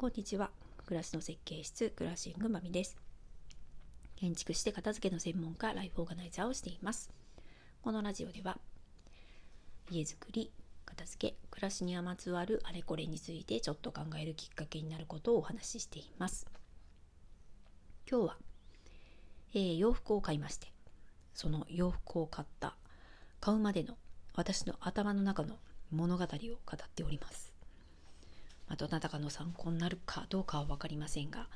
こんにちは。暮らしの設計室、クラッシングマミです。建築して片付けの専門家、ライフオーガナイザーをしています。このラジオでは、家づくり、片付け、暮らしにまつわるあれこれについてちょっと考えるきっかけになることをお話ししています。今日は、えー、洋服を買いまして、その洋服を買った、買うまでの私の頭の中の物語を語っております。まあ、どなたかの参考になるかどうかは分かりませんが、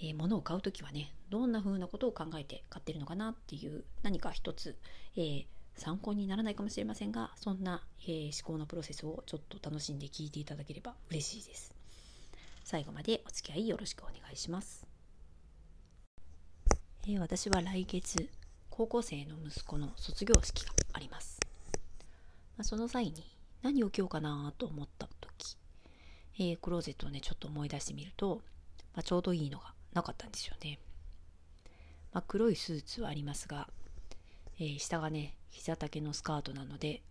えー、物を買う時はねどんな風なことを考えて買ってるのかなっていう何か一つ、えー、参考にならないかもしれませんがそんな、えー、思考のプロセスをちょっと楽しんで聞いていただければ嬉しいです。最後までお付き合いよろしくお願いします、えー、私は来月高校生の息子の卒業式があります、まあ、その際に何を着ようかなと思ったえー、クローゼットをね、ちょっと思い出してみると、まあ、ちょうどいいのがなかったんですよね。まあ、黒いスーツはありますが、えー、下がね、膝丈のスカートなので、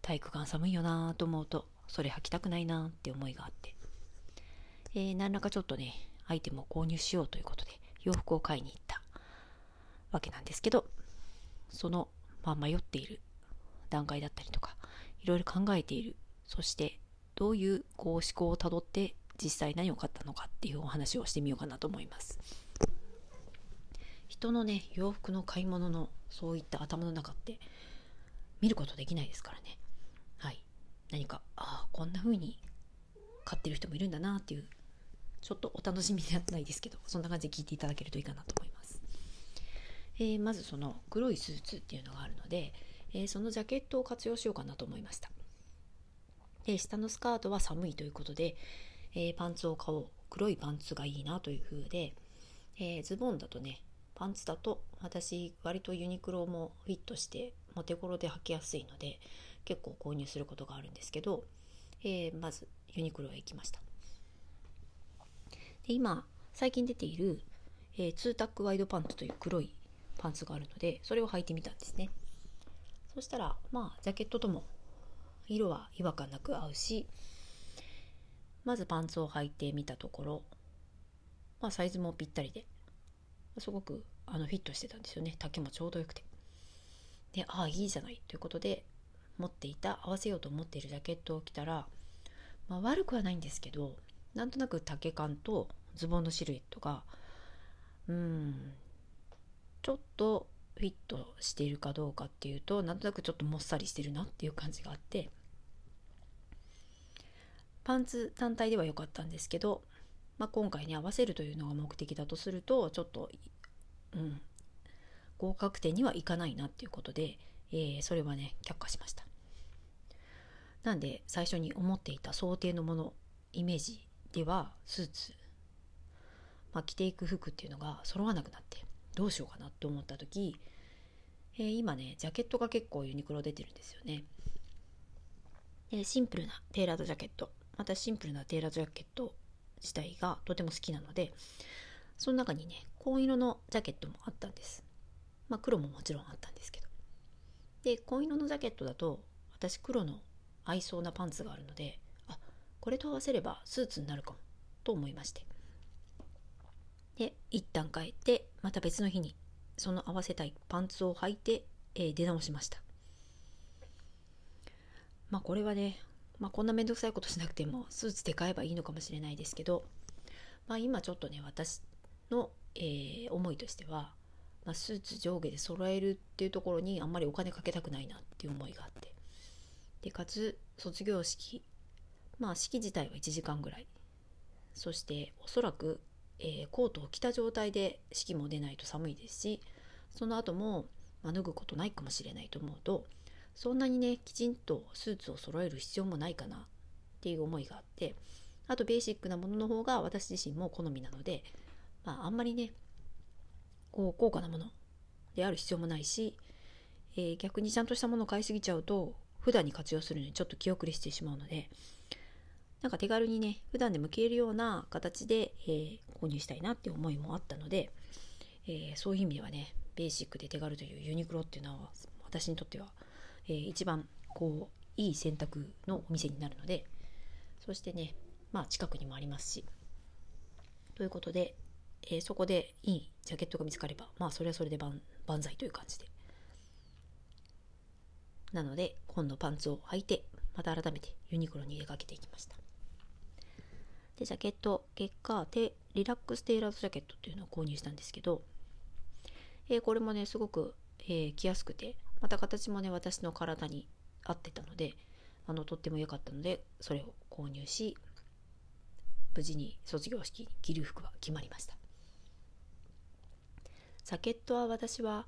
体育館寒いよなと思うと、それ履きたくないなって思いがあって、えー、何らかちょっとね、アイテムを購入しようということで、洋服を買いに行ったわけなんですけど、その、まあ、迷っている段階だったりとか、いろいろ考えている、そしてどういうこう思考をたどって実際何を買ったのかっていうお話をしてみようかなと思います。人のね洋服の買い物のそういった頭の中って見ることできないですからね。はい。何かああこんな風に買ってる人もいるんだなっていうちょっとお楽しみではないですけどそんな感じで聞いていただけるといいかなと思います。えー、まずその黒いスーツっていうのがあるので、えー、そのジャケットを活用しようかなと思いました。で下のスカートは寒いということで、えー、パンツを買おう黒いパンツがいいなという風で、えー、ズボンだとねパンツだと私割とユニクロもフィットしてお手頃で履きやすいので結構購入することがあるんですけど、えー、まずユニクロへ行きました。で今最近出ている、えー、ツータックワイドパンツという黒いパンツがあるのでそれを履いてみたんですね。そしたらまあジャケットとも色は違和感なく合うしまずパンツを履いてみたところ、まあ、サイズもぴったりですごくあのフィットしてたんですよね。丈もちょうどよくて。でああいいじゃないということで持っていた合わせようと思っているジャケットを着たら、まあ、悪くはないんですけどなんとなく丈感とズボンのシルエットがうんちょっとフィットしているかどうかっていうとなんとなくちょっともっさりしてるなっていう感じがあってパンツ単体では良かったんですけど、まあ、今回に合わせるというのが目的だとするとちょっと、うん、合格点にはいかないなっていうことで、えー、それはね却下しました。なんで最初に思っていた想定のものイメージではスーツ、まあ、着ていく服っていうのが揃わなくなってどうしようかなって思った時、えー、今ねジャケットが結構ユニクロ出てるんですよね、えー、シンプルなテーラードジャケット。またシンプルなテーラードジャケット自体がとても好きなのでその中にね紺色のジャケットもあったんです。まあ黒ももちろんあったんですけど。で紺色のジャケットだと私黒の合いそうなパンツがあるのであこれと合わせればスーツになるかもと思いまして。で一旦帰ってまた別の日にその合わせたいパンツを履いて、えー、出直しました。まあこれはね、まあ、こんなめんどくさいことしなくてもスーツで買えばいいのかもしれないですけど、まあ、今ちょっとね私の、えー、思いとしては、まあ、スーツ上下で揃えるっていうところにあんまりお金かけたくないなっていう思いがあって。でかつ卒業式まあ式自体は1時間ぐらい。そしておそらくえー、コートを着た状態で式も出ないと寒いですしその後も、まあ、脱ぐことないかもしれないと思うとそんなにねきちんとスーツを揃える必要もないかなっていう思いがあってあとベーシックなものの方が私自身も好みなので、まあ、あんまりねこう高価なものである必要もないし、えー、逆にちゃんとしたものを買いすぎちゃうと普段に活用するのにちょっと気遅れしてしまうのでなんか手軽にね普段でも着れるような形で、えー、購入したいなって思いもあったので、えー、そういう意味ではねベーシックで手軽というユニクロっていうのは私にとっては、えー、一番こういい選択のお店になるのでそしてねまあ近くにもありますしということで、えー、そこでいいジャケットが見つかればまあそれはそれで万万歳という感じで。なので今度パンツを履いてまた改めてユニクロに出かけていきました。でジャケット結果でリラックステイラードジャケットっていうのを購入したんですけど、えー、これもねすごく、えー、着やすくてまた形もね私の体に合ってたのであのとっても良かったのでそれを購入し無事に卒業式に着る服は決まりました。ジャケットは私は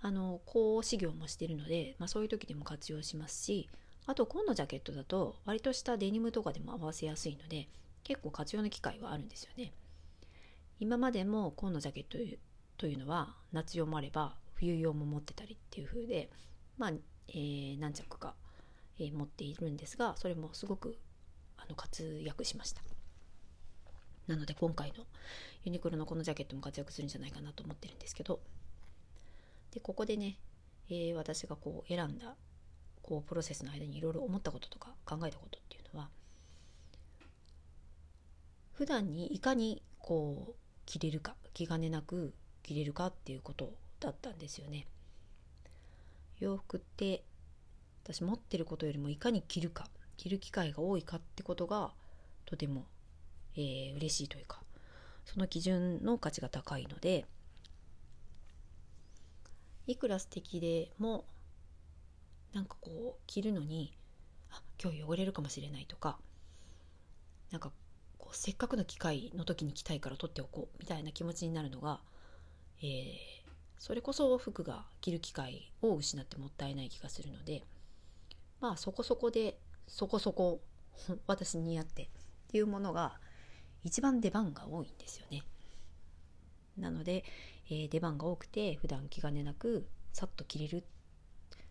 あの講師業もしてるので、まあ、そういう時でも活用しますしあと紺のジャケットだと割としたデニムとかでも合わせやすいので結構活用の機会はあるんですよね。今までも紺のジャケットというのは夏用もあれば冬用も持ってたりっていう風でまあ、えー、何着か、えー、持っているんですがそれもすごくあの活躍しました。なので今回のユニクロのこのジャケットも活躍するんじゃないかなと思ってるんですけど。でここでね、えー、私がこう選んだこうプロセスの間にいろいろ思ったこととか考えたことっていうのは普段にいかにこう着れるか気兼ねなく着れるかっていうことだったんですよね。洋服って私持ってることよりもいかに着るか着る機会が多いかってことがとても、えー、嬉しいというかその基準の価値が高いのでいくら素敵でもなんかこう着るのにあ今日汚れるかもしれないとかなんかせっかくの機会の時に着たいから取っておこうみたいな気持ちになるのが、えー、それこそ服が着る機会を失ってもったいない気がするのでまあそこそこでそこそこ 私に似合ってっていうものが一番出番が多いんですよね。なので、えー、出番が多くて普段気兼ねなくさっと着れる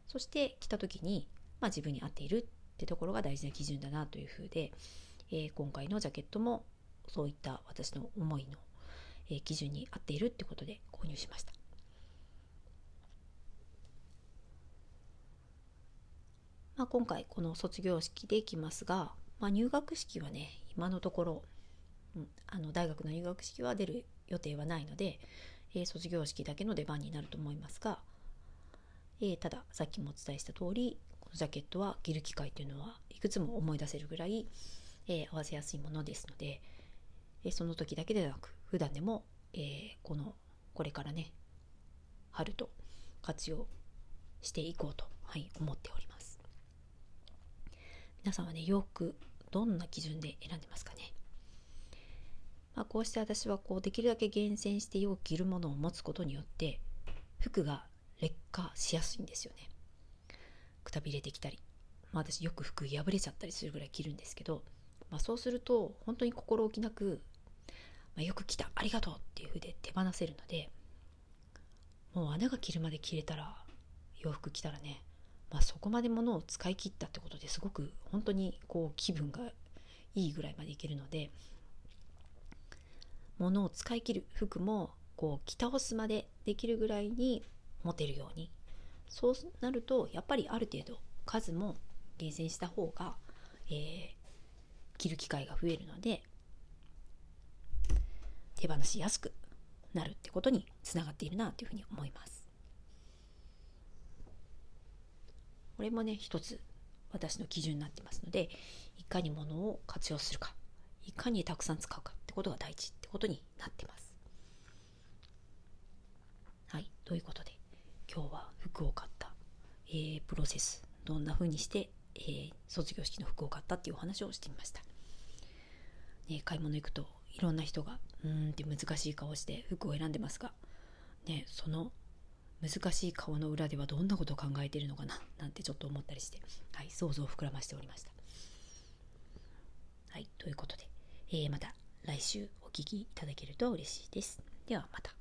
そして着た時に、まあ、自分に合っているってところが大事な基準だなというふうで、えー、今回のジャケットもそういった私の思いの、えー、基準に合っているってことで購入しました。まあ、今回この卒業式でいきますが、まあ、入学式はね今のところ、うん、あの大学の入学式は出る予定はないので、えー、卒業式だけの出番になると思いますが、えー、たださっきもお伝えした通りこのジャケットは着る機会というのはいくつも思い出せるぐらい、えー、合わせやすいものですので、えその時だけでなく普段でも、えこのこれからね春と活用していこうと、はい、思っております。皆さんはね洋服どんな基準で選んでますかね、まあ、こうして私はこうできるだけ厳選してよく着るものを持つことによって服が劣化しやすいんですよねくたびれてきたり、まあ、私よく服破れちゃったりするぐらい着るんですけど、まあ、そうすると本当に心置きなく、まあ、よく着たありがとうっていう風で手放せるのでもう穴が切るまで着れたら洋服着たらねまあ、そこまでものを使い切ったってことですごく本当にこう気分がいいぐらいまでいけるので物を使い切る服もこう着倒すまでできるぐらいに持てるようにそうなるとやっぱりある程度数も厳選した方が、えー、着る機会が増えるので手放しやすくなるってことにつながっているなというふうに思います。これもね一つ私の基準になってますのでいかに物を活用するかいかにたくさん使うかってことが大事ってことになってます。はい、ということで今日は服を買った、えー、プロセスどんな風にして、えー、卒業式の服を買ったっていうお話をしてみました。ね、買い物行くといろんな人がうーんって難しい顔して服を選んでますが、ね、その難しい顔の裏ではどんなことを考えているのかななんてちょっと思ったりして、はい、想像を膨らましておりました。はい、ということで、えー、また来週お聴きいただけると嬉しいです。ではまた。